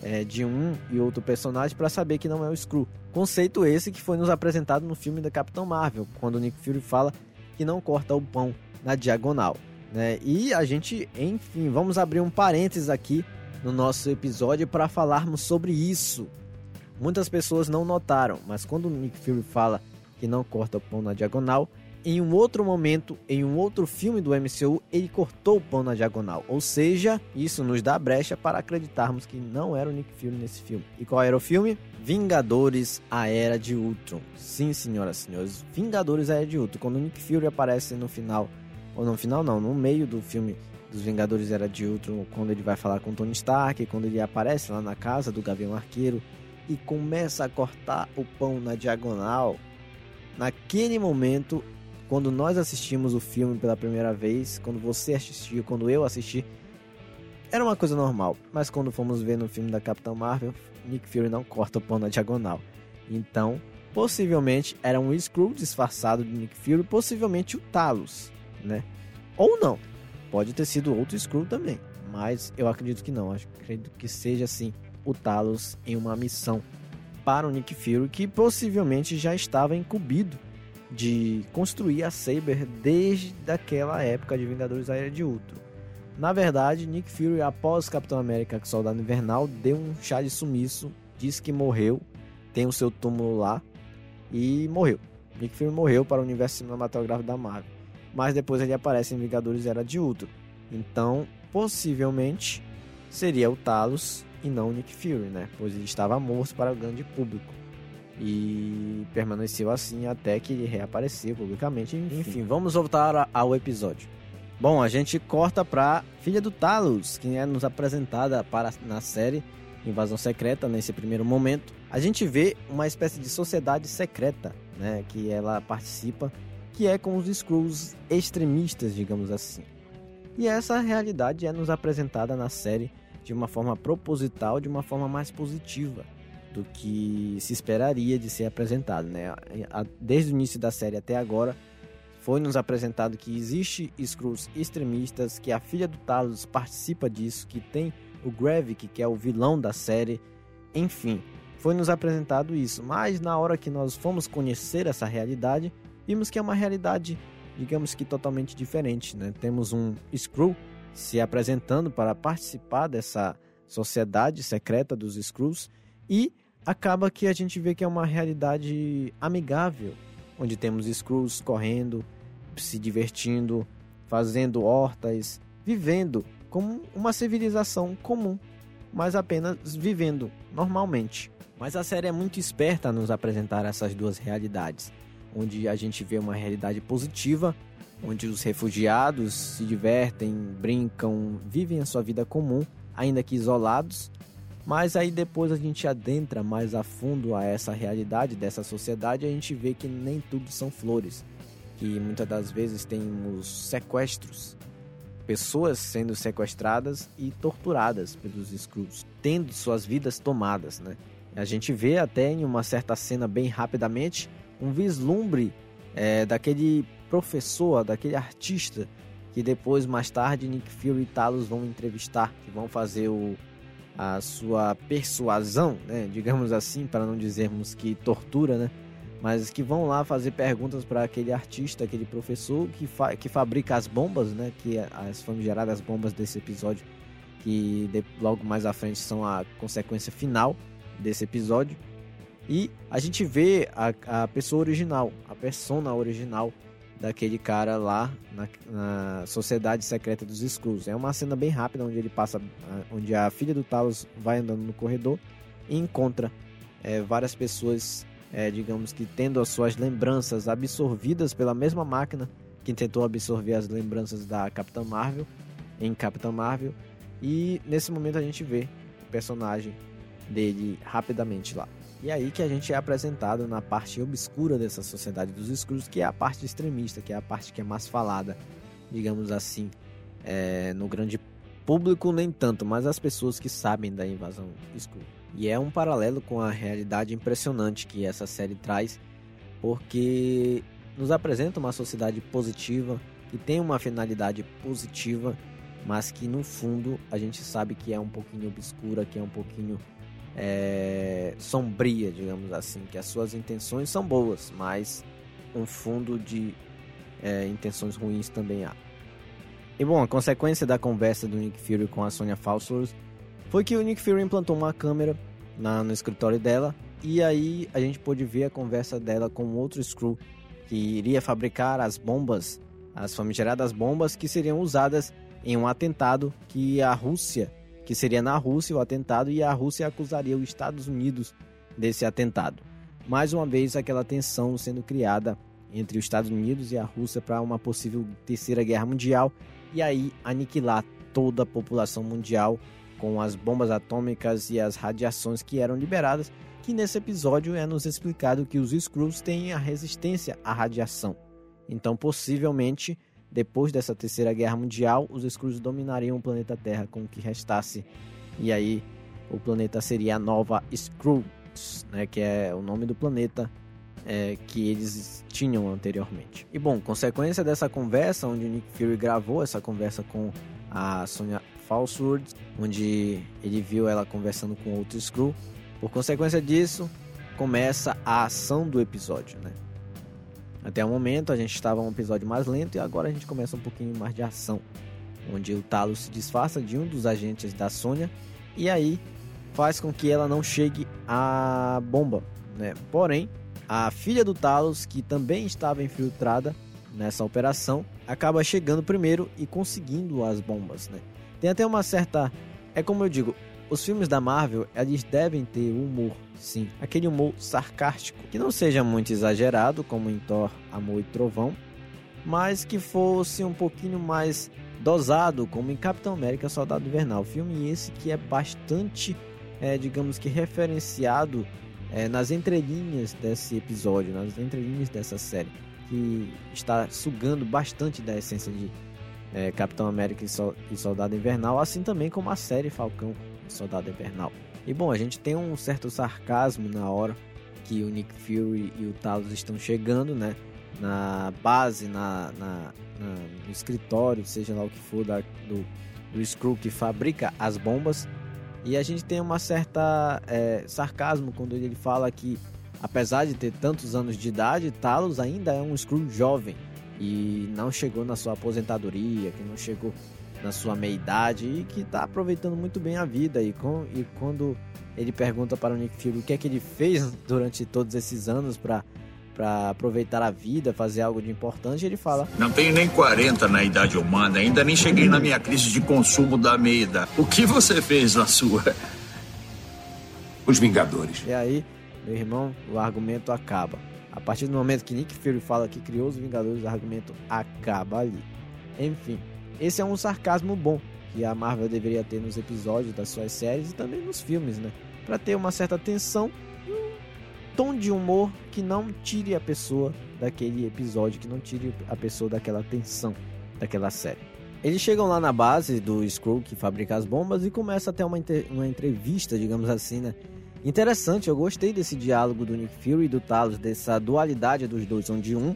é, de um e outro personagem para saber que não é o Screw. Conceito esse que foi nos apresentado no filme da Capitão Marvel, quando o Nick Fury fala que não corta o pão na diagonal. Né? E a gente, enfim, vamos abrir um parênteses aqui no nosso episódio para falarmos sobre isso. Muitas pessoas não notaram, mas quando o Nick Fury fala que não corta o pão na diagonal, em um outro momento, em um outro filme do MCU, ele cortou o pão na diagonal. Ou seja, isso nos dá brecha para acreditarmos que não era o Nick Fury nesse filme. E qual era o filme? Vingadores, a Era de Ultron. Sim, senhoras e senhores, Vingadores, a Era de Ultron. Quando o Nick Fury aparece no final, ou no final não, no meio do filme dos Vingadores Era de Ultron, quando ele vai falar com Tony Stark, quando ele aparece lá na casa do Gavião Arqueiro e começa a cortar o pão na diagonal, naquele momento quando nós assistimos o filme pela primeira vez, quando você assistiu, quando eu assisti, era uma coisa normal. Mas quando fomos ver no filme da Capitã Marvel, Nick Fury não corta o pão na diagonal. Então, possivelmente era um Skrull disfarçado de Nick Fury, possivelmente o Talos, né? Ou não. Pode ter sido outro Skrull também, mas eu acredito que não. Acredito que seja assim o Talos em uma missão para o Nick Fury que possivelmente já estava incumbido de construir a Saber desde aquela época de Vingadores Aérea de Ultron. Na verdade, Nick Fury, após Capitão América Soldado Invernal, deu um chá de sumiço, disse que morreu, tem o seu túmulo lá e morreu. Nick Fury morreu para o universo cinematográfico da Marvel, mas depois ele aparece em Vingadores Era de Ultron. Então, possivelmente seria o Talos e não o Nick Fury, né? Pois ele estava morto para o grande público e permaneceu assim até que ele reapareceu publicamente. Enfim, Enfim vamos voltar ao episódio. Bom, a gente corta pra filha do Talos, que é nos apresentada para na série Invasão Secreta nesse primeiro momento. A gente vê uma espécie de sociedade secreta, né, que ela participa, que é com os Skrulls extremistas, digamos assim. E essa realidade é nos apresentada na série de uma forma proposital, de uma forma mais positiva do que se esperaria de ser apresentado, né? Desde o início da série até agora, foi nos apresentado que existe Skrulls extremistas, que a filha do Talos participa disso, que tem o Gravik, que é o vilão da série, enfim, foi nos apresentado isso. Mas na hora que nós fomos conhecer essa realidade, vimos que é uma realidade, digamos que totalmente diferente, né? Temos um Skrull se apresentando para participar dessa sociedade secreta dos Skrulls e acaba que a gente vê que é uma realidade amigável, onde temos Skrulls correndo, se divertindo, fazendo hortas, vivendo como uma civilização comum, mas apenas vivendo normalmente. Mas a série é muito esperta a nos apresentar essas duas realidades, onde a gente vê uma realidade positiva, onde os refugiados se divertem, brincam, vivem a sua vida comum, ainda que isolados, mas aí depois a gente adentra mais a fundo a essa realidade dessa sociedade a gente vê que nem tudo são flores. Que muitas das vezes temos sequestros, pessoas sendo sequestradas e torturadas pelos Skrulls, tendo suas vidas tomadas, né? A gente vê até em uma certa cena bem rapidamente um vislumbre é, daquele professor, daquele artista que depois mais tarde Nick Fury e Talos vão entrevistar, que vão fazer o, a sua persuasão, né? digamos assim, para não dizermos que tortura, né? mas que vão lá fazer perguntas para aquele artista, aquele professor que, fa que fabrica as bombas, né? Que é as famigeradas bombas desse episódio, que logo mais à frente são a consequência final desse episódio. E a gente vê a, a pessoa original, a persona original daquele cara lá na, na, Sociedade Secreta dos Skrulls. É uma cena bem rápida onde ele passa, onde a filha do Talos vai andando no corredor e encontra é, várias pessoas é, digamos que tendo as suas lembranças absorvidas pela mesma máquina que tentou absorver as lembranças da Capitã Marvel em Capitã Marvel. E nesse momento a gente vê o personagem dele rapidamente lá. E aí que a gente é apresentado na parte obscura dessa sociedade dos escuros, que é a parte extremista, que é a parte que é mais falada, digamos assim, é, no grande público nem tanto, mas as pessoas que sabem da invasão escura. E é um paralelo com a realidade impressionante que essa série traz, porque nos apresenta uma sociedade positiva, que tem uma finalidade positiva, mas que no fundo a gente sabe que é um pouquinho obscura, que é um pouquinho é, sombria, digamos assim, que as suas intenções são boas, mas um fundo de é, intenções ruins também há. E bom, a consequência da conversa do Nick Fury com a Sonya Falsworth foi que o Nick Fury implantou uma câmera na, no escritório dela e aí a gente pôde ver a conversa dela com outro Screw que iria fabricar as bombas, as famigeradas bombas que seriam usadas em um atentado que a Rússia, que seria na Rússia o atentado e a Rússia acusaria os Estados Unidos desse atentado. Mais uma vez aquela tensão sendo criada entre os Estados Unidos e a Rússia para uma possível terceira guerra mundial e aí aniquilar toda a população mundial com as bombas atômicas e as radiações que eram liberadas, que nesse episódio é nos explicado que os Skrulls têm a resistência à radiação. Então, possivelmente, depois dessa terceira guerra mundial, os Skrulls dominariam o planeta Terra com o que restasse. E aí, o planeta seria a nova Skrulls, né, que é o nome do planeta é, que eles tinham anteriormente. E bom, consequência dessa conversa, onde o Nick Fury gravou essa conversa com a Sonya Falsewood, onde ele viu ela conversando com outro Screw. Por consequência disso, começa a ação do episódio, né? Até o momento a gente estava um episódio mais lento e agora a gente começa um pouquinho mais de ação, onde o Talos se disfarça de um dos agentes da Sônia e aí faz com que ela não chegue à bomba, né? Porém, a filha do Talos, que também estava infiltrada nessa operação, acaba chegando primeiro e conseguindo as bombas, né? Tem até uma certa. É como eu digo, os filmes da Marvel, eles devem ter humor, sim. Aquele humor sarcástico, que não seja muito exagerado, como em Thor, Amor e Trovão, mas que fosse um pouquinho mais dosado, como em Capitão América Soldado Invernal. Filme esse que é bastante, é, digamos que referenciado é, nas entrelinhas desse episódio, nas entrelinhas dessa série, que está sugando bastante da essência de é, Capitão América e, Soldado Invernal, assim também como a série Falcão e Soldado Invernal. E bom, a gente tem um certo sarcasmo na hora que o Nick Fury e o Talos estão chegando, né? Na base, na, na, na no escritório, seja lá o que for da, do, do Skrull que fabrica as bombas. E a gente tem uma certa é, sarcasmo quando ele fala que, apesar de ter tantos anos de idade, Talos ainda é um Skrull jovem e não chegou na sua aposentadoria, que não chegou na sua meia-idade e que está aproveitando muito bem a vida. E, com, e quando ele pergunta para o Nick Fury o que é que ele fez durante todos esses anos para para aproveitar a vida, fazer algo de importante, ele fala: Não tenho nem 40 na idade humana, ainda nem cheguei na minha crise de consumo da meia. O que você fez na sua? Os Vingadores. E aí, meu irmão, o argumento acaba. A partir do momento que Nick Fury fala que criou os Vingadores, o argumento acaba ali. Enfim, esse é um sarcasmo bom que a Marvel deveria ter nos episódios das suas séries e também nos filmes, né? Para ter uma certa tensão e um tom de humor que não tire a pessoa daquele episódio, que não tire a pessoa daquela tensão daquela série. eles chegam lá na base do Skrull que fabrica as bombas e começa a ter uma, uma entrevista, digamos assim, né? Interessante, eu gostei desse diálogo do Nick Fury e do Talos, dessa dualidade dos dois, onde um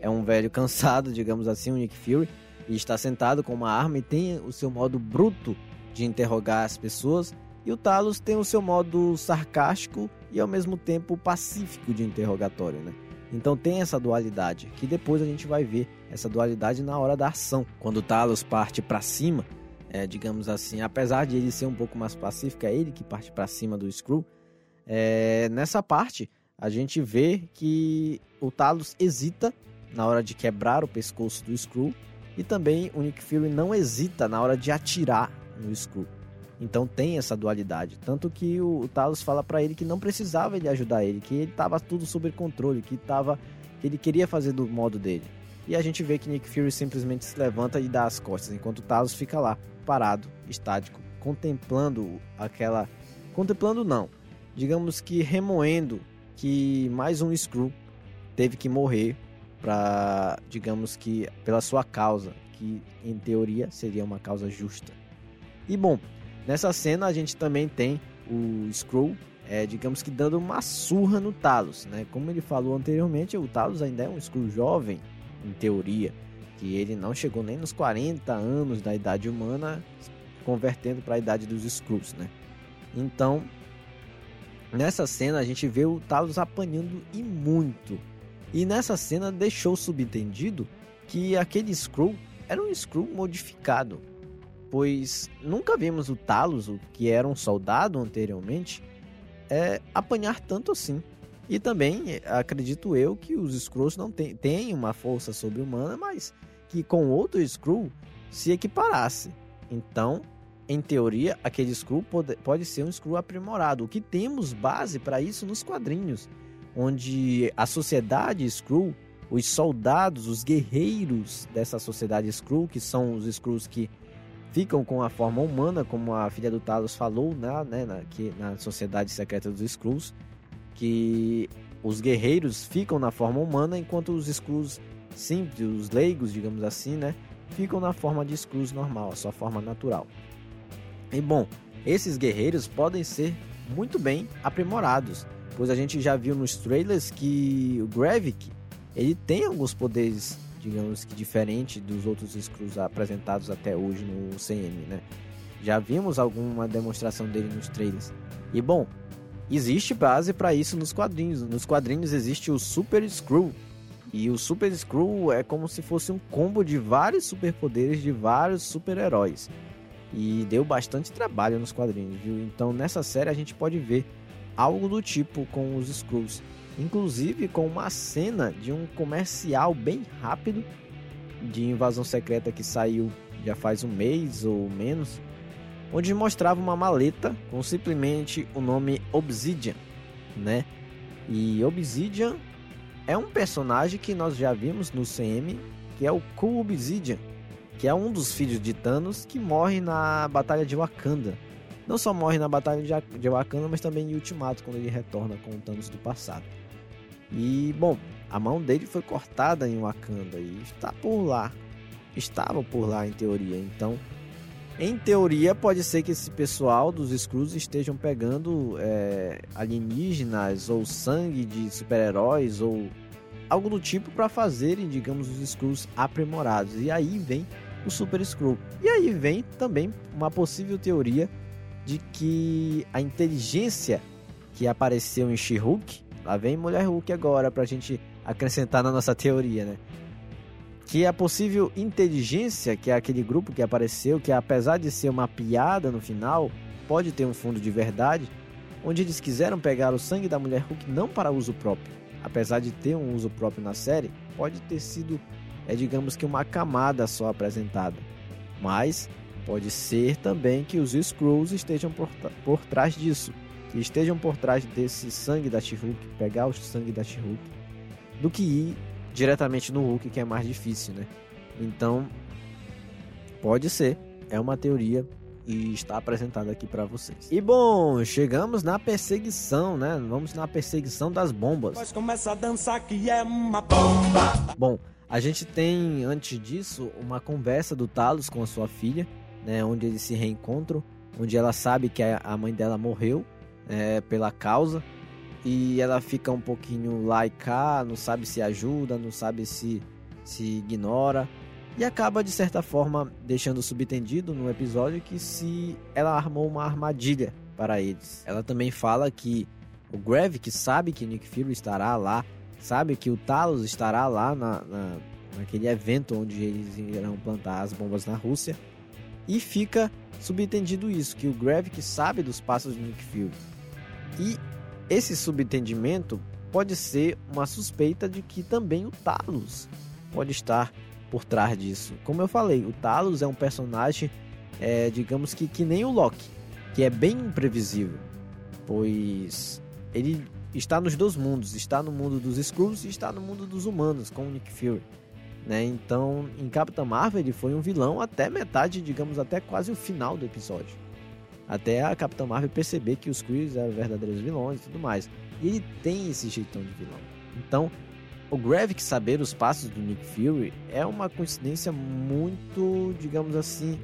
é um velho cansado, digamos assim, o Nick Fury, e está sentado com uma arma e tem o seu modo bruto de interrogar as pessoas, e o Talos tem o seu modo sarcástico e ao mesmo tempo pacífico de interrogatório, né? Então tem essa dualidade, que depois a gente vai ver essa dualidade na hora da ação. Quando o Talos parte para cima, é, digamos assim, apesar de ele ser um pouco mais pacífico, é ele que parte para cima do Screw. É, nessa parte, a gente vê que o Talos hesita na hora de quebrar o pescoço do Screw e também o Nick Fury não hesita na hora de atirar no Screw. Então tem essa dualidade. Tanto que o, Talos fala para ele que não precisava ele ajudar ele, que ele tava tudo sob controle, que tava que ele queria fazer do modo dele. E a gente vê que Nick Fury simplesmente se levanta e dá as costas, enquanto o Talos fica lá, parado, estático, contemplando aquela contemplando não, digamos que remoendo que mais um Screw teve que morrer para, digamos que pela sua causa, que em teoria seria uma causa justa. E bom, Nessa cena a gente também tem o Skrull, é, digamos que dando uma surra no Talos, né? Como ele falou anteriormente, o Talos ainda é um Skrull jovem, em teoria, que ele não chegou nem nos 40 anos da idade humana, convertendo para a idade dos Skrulls, né? Então, nessa cena a gente vê o Talos apanhando e muito. E nessa cena deixou subentendido que aquele Skrull era um Skrull modificado, pois nunca vimos o Talos, que era um soldado anteriormente, é, apanhar tanto assim. E também acredito eu que os Skrulls não têm, têm uma força sobre-humana, mas que com outro Skrull se equiparasse. Então, em teoria, aquele Skrull pode, pode ser um Skrull aprimorado. O que temos base para isso nos quadrinhos, onde a sociedade Skrull, os soldados, os guerreiros dessa sociedade Skrull, que são os Skrulls que ficam com a forma humana, como a filha do Talos falou na, né, na, que, na Sociedade Secreta dos Skrulls, que os guerreiros ficam na forma humana, enquanto os Skrulls simples, os leigos, digamos assim, né, ficam na forma de Skrulls normal, a sua forma natural. E bom, esses guerreiros podem ser muito bem aprimorados, pois a gente já viu nos trailers que o Gravik ele tem alguns poderes digamos que diferente dos outros Skrulls apresentados até hoje no CM, né? Já vimos alguma demonstração dele nos trailers. E bom, existe base para isso nos quadrinhos. Nos quadrinhos existe o Super Skrull. E o Super Skrull é como se fosse um combo de vários superpoderes de vários super-heróis. E deu bastante trabalho nos quadrinhos, viu? Então nessa série a gente pode ver algo do tipo com os Skrulls inclusive com uma cena de um comercial bem rápido de invasão secreta que saiu já faz um mês ou menos, onde mostrava uma maleta com simplesmente o nome Obsidian, né? E Obsidian é um personagem que nós já vimos no CM, que é o Cool Obsidian, que é um dos filhos de Thanos que morre na Batalha de Wakanda. Não só morre na Batalha de Wakanda, mas também em Ultimato, quando ele retorna com o Thanos do passado. E, bom, a mão dele foi cortada em Wakanda e está por lá. Estava por lá em teoria. Então, em teoria, pode ser que esse pessoal dos Skrulls estejam pegando é, alienígenas ou sangue de super-heróis ou algo do tipo para fazerem, digamos, os Skrulls aprimorados. E aí vem o Super Skrull. E aí vem também uma possível teoria de que a inteligência que apareceu em She-Hulk Lá vem Mulher Hulk agora pra gente acrescentar na nossa teoria, né? Que a possível inteligência, que é aquele grupo que apareceu, que apesar de ser uma piada no final, pode ter um fundo de verdade, onde eles quiseram pegar o sangue da Mulher Hulk não para uso próprio. Apesar de ter um uso próprio na série, pode ter sido, é, digamos que uma camada só apresentada. Mas pode ser também que os Skrulls estejam por, por trás disso que estejam por trás desse sangue da She-Hulk, pegar o sangue da She-Hulk, do que ir diretamente no Hulk, que é mais difícil, né? Então, pode ser, é uma teoria e está apresentada aqui para vocês. E bom, chegamos na perseguição, né? Vamos na perseguição das bombas. Mas começa a dançar que é uma bomba. Bom, A gente tem, antes disso, uma conversa do Talos com a sua filha, né, onde eles se reencontram, onde ela sabe que a mãe dela morreu é, pela causa e ela fica um pouquinho lá e cá, não sabe se ajuda, não sabe se se ignora e acaba de certa forma deixando subentendido no episódio que se ela armou uma armadilha para eles. Ela também fala que o Gravik sabe que Nick Fury estará lá, sabe que o Talos estará lá na, na, naquele evento onde eles irão plantar as bombas na Rússia e fica subentendido isso, que o Gravik sabe dos passos de Nick Fury. E esse subentendimento pode ser uma suspeita de que também o Talos pode estar por trás disso. Como eu falei, o Talos é um personagem, é, digamos que, que nem o Loki, que é bem imprevisível, pois ele está nos dois mundos, está no mundo dos Skrulls e está no mundo dos humanos, com o Nick Fury. Né? Então, em Capitã Marvel, ele foi um vilão até metade, digamos, até quase o final do episódio. Até a Capitã Marvel perceber que os Skrulls eram verdadeiros vilões e tudo mais. E ele tem esse jeitão de vilão. Então, o Gravik saber os passos do Nick Fury é uma coincidência muito, digamos assim,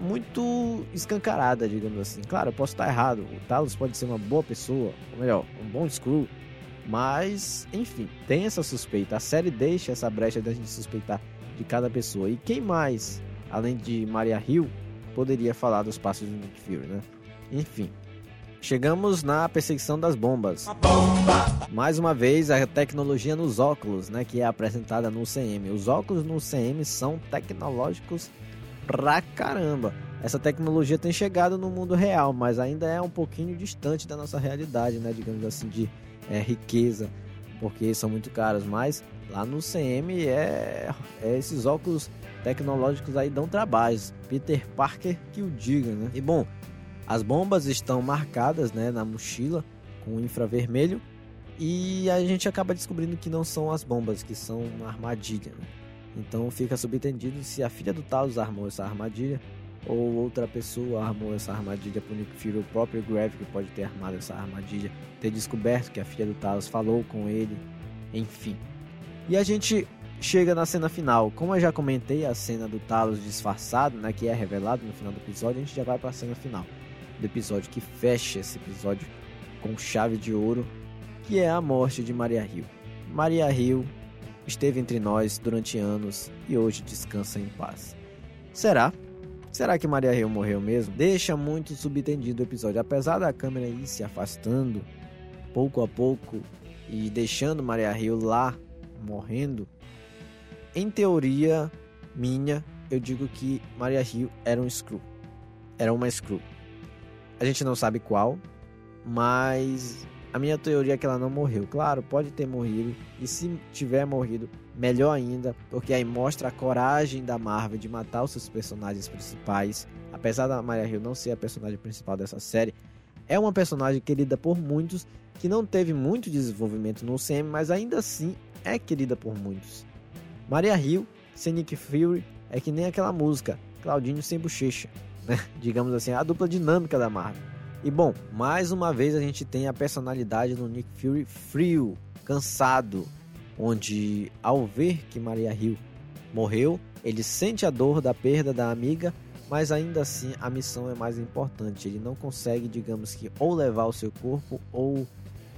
muito escancarada, digamos assim. Claro, eu posso estar errado. O Talos pode ser uma boa pessoa, ou melhor, um bom Skrull. Mas, enfim, tem essa suspeita. A série deixa essa brecha da gente suspeitar de cada pessoa. E quem mais, além de Maria Hill, poderia falar dos passos do Nick Fury, né? Enfim. Chegamos na perseguição das bombas. Mais uma vez, a tecnologia nos óculos, né, que é apresentada no CM. Os óculos no CM são tecnológicos pra caramba. Essa tecnologia tem chegado no mundo real, mas ainda é um pouquinho distante da nossa realidade, né, digamos assim, de é, riqueza, porque são muito caros. Mas lá no CM é, é esses óculos tecnológicos aí dão trabalhos. Peter Parker que o diga, né? E bom, as bombas estão marcadas, né, na mochila com infravermelho e a gente acaba descobrindo que não são as bombas, que são uma armadilha. Né? Então fica subentendido se a filha do Talos armou essa armadilha ou outra pessoa armou essa armadilha o Nick Fury, o próprio Gravik pode ter armado essa armadilha, ter descoberto que a filha do Talos falou com ele, enfim. E a gente chega na cena final. Como eu já comentei, a cena do Talos disfarçado, né, que é revelado no final do episódio, a gente já vai para a cena final do episódio que fecha esse episódio com chave de ouro, que é a morte de Maria Hill. Maria Hill esteve entre nós durante anos e hoje descansa em paz. Será? Será que Maria Hill morreu mesmo? Deixa muito subentendido o episódio. Apesar da câmera ir se afastando pouco a pouco e deixando Maria Hill lá morrendo, em teoria minha, eu digo que Maria Hill era um Screw. Era uma Screw. A gente não sabe qual, mas a minha teoria é que ela não morreu. Claro, pode ter morrido. E se tiver morrido, melhor ainda, porque aí mostra a coragem da Marvel de matar os seus personagens principais. Apesar da Maria Hill não ser a personagem principal dessa série, é uma personagem querida por muitos, que não teve muito desenvolvimento no CM, mas ainda assim é querida por muitos. Maria Hill, sem Nick Fury, é que nem aquela música, Claudinho sem bochecha, né? Digamos assim, a dupla dinâmica da Marvel. E bom, mais uma vez a gente tem a personalidade do Nick Fury frio, cansado, onde ao ver que Maria Hill morreu, ele sente a dor da perda da amiga, mas ainda assim a missão é mais importante. Ele não consegue, digamos que, ou levar o seu corpo ou,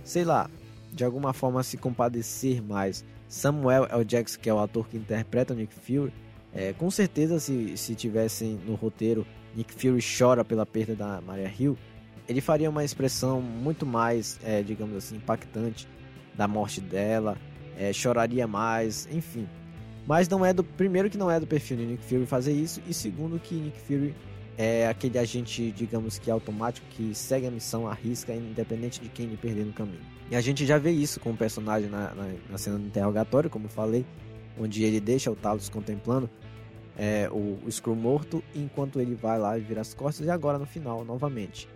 sei lá, de alguma forma se compadecer mais. Samuel L. Jackson, que é o ator que interpreta Nick Fury, é, com certeza se, se tivessem no roteiro Nick Fury chora pela perda da Maria Hill, ele faria uma expressão muito mais, é, digamos assim, impactante da morte dela, é, choraria mais, enfim. Mas não é do primeiro que não é do perfil de Nick Fury fazer isso e segundo que Nick Fury é aquele agente, digamos que automático que segue a missão, arrisca, independente de quem ele perder no caminho. E a gente já vê isso com o personagem na, na, na cena do interrogatório, como eu falei, onde ele deixa o Talos contemplando é, o, o morto enquanto ele vai lá e vira as costas e agora no final novamente.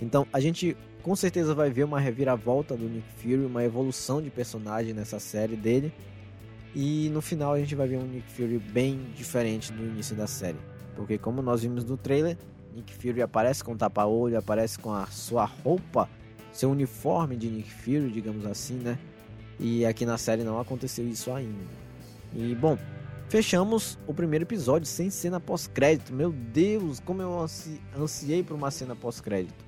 Então a gente com certeza vai ver uma reviravolta do Nick Fury, uma evolução de personagem nessa série dele. E no final a gente vai ver um Nick Fury bem diferente do início da série. Porque como nós vimos no trailer, Nick Fury aparece com tapa-olho, aparece com a sua roupa, seu uniforme de Nick Fury, digamos assim, né? E aqui na série não aconteceu isso ainda. E bom, fechamos o primeiro episódio sem cena pós-crédito. Meu Deus, como eu ansi ansiei por uma cena pós-crédito.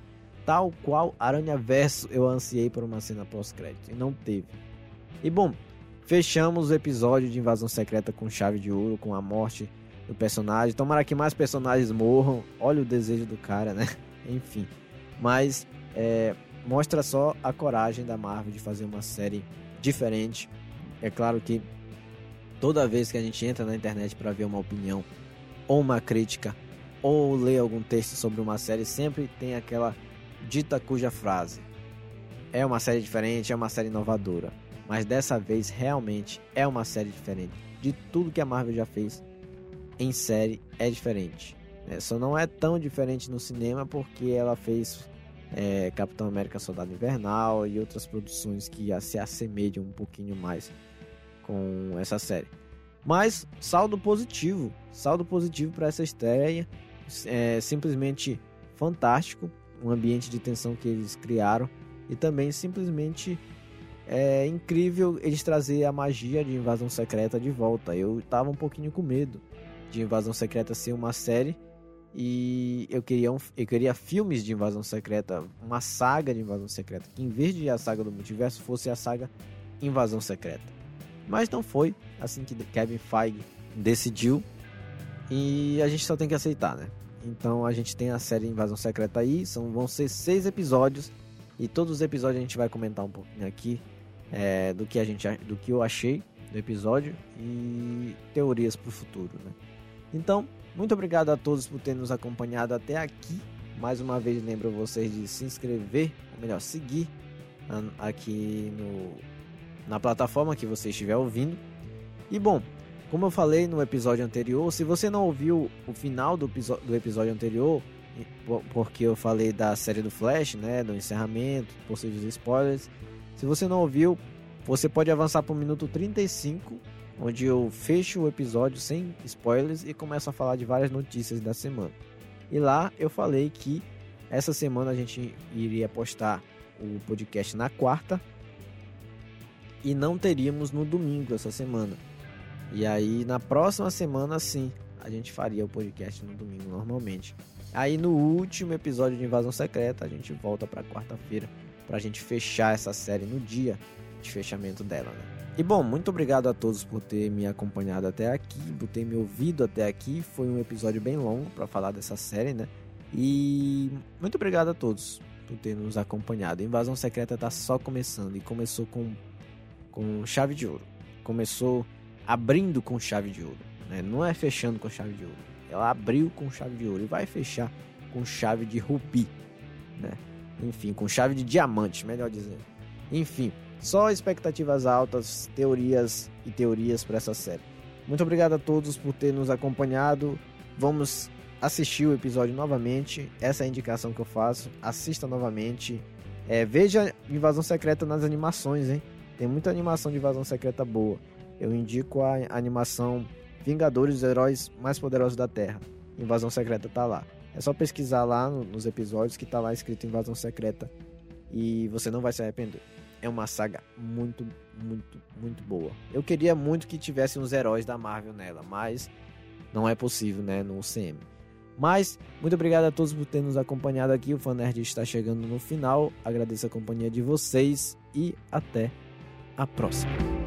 Tal qual Aranha Verso eu ansiei por uma cena pós-crédito e não teve. E bom, fechamos o episódio de Invasão Secreta com chave de ouro, com a morte do personagem. Tomara que mais personagens morram. Olha o desejo do cara, né? Enfim. Mas é, mostra só a coragem da Marvel de fazer uma série diferente. É claro que toda vez que a gente entra na internet para ver uma opinião ou uma crítica ou ler algum texto sobre uma série, sempre tem aquela dita cuja frase é uma série diferente, é uma série inovadora. Mas dessa vez realmente é uma série diferente. De tudo que a Marvel já fez em série é diferente. É, só não é tão diferente no cinema porque ela fez é, Capitão América Soldado Invernal e outras produções que se assemelham um pouquinho mais com essa série. Mas saldo positivo, saldo positivo para essa estreia, é simplesmente fantástico, um ambiente de tensão que eles criaram e também simplesmente é incrível eles trazer a magia de Invasão Secreta de volta. Eu tava um pouquinho com medo de Invasão Secreta ser uma série e eu queria, um, eu queria filmes de invasão secreta, uma saga de invasão secreta, que em vez de a saga do multiverso fosse a saga Invasão Secreta. Mas não foi assim que Kevin Feige decidiu e a gente só tem que aceitar, né? Então a gente tem a série Invasão Secreta aí, são, vão ser seis episódios e todos os episódios a gente vai comentar um pouquinho aqui é, do que a gente do que eu achei do episódio e teorias para o futuro, né? Então muito obrigado a todos por terem nos acompanhado até aqui. Mais uma vez lembro vocês de se inscrever, ou melhor, seguir aqui no, na plataforma que você estiver ouvindo. E bom, como eu falei no episódio anterior, se você não ouviu o final do, do episódio anterior, porque eu falei da série do Flash, né, do encerramento, possíveis spoilers, se você não ouviu, você pode avançar para o minuto 35 onde eu fecho o episódio sem spoilers e começo a falar de várias notícias da semana. E lá eu falei que essa semana a gente iria postar o podcast na quarta e não teríamos no domingo essa semana. E aí na próxima semana sim, a gente faria o podcast no domingo normalmente. Aí no último episódio de Invasão Secreta, a gente volta para quarta-feira para a gente fechar essa série no dia de fechamento dela, né? E bom, muito obrigado a todos por ter me acompanhado até aqui, por ter me ouvido até aqui. Foi um episódio bem longo para falar dessa série, né? E muito obrigado a todos por ter nos acompanhado. A Invasão Secreta tá só começando e começou com, com chave de ouro. Começou abrindo com chave de ouro, né? Não é fechando com chave de ouro. Ela abriu com chave de ouro e vai fechar com chave de rubi, né? Enfim, com chave de diamante, melhor dizendo. Enfim, só expectativas altas, teorias e teorias para essa série. Muito obrigado a todos por ter nos acompanhado. Vamos assistir o episódio novamente. Essa é a indicação que eu faço. Assista novamente. É, veja Invasão Secreta nas animações, hein? Tem muita animação de Invasão Secreta boa. Eu indico a animação Vingadores, os heróis mais poderosos da Terra. Invasão Secreta tá lá. É só pesquisar lá nos episódios que tá lá escrito Invasão Secreta e você não vai se arrepender é uma saga muito, muito, muito boa. Eu queria muito que tivesse uns heróis da Marvel nela, mas não é possível, né, no CM. Mas, muito obrigado a todos por terem nos acompanhado aqui. O Fanerd está chegando no final. Agradeço a companhia de vocês e até a próxima.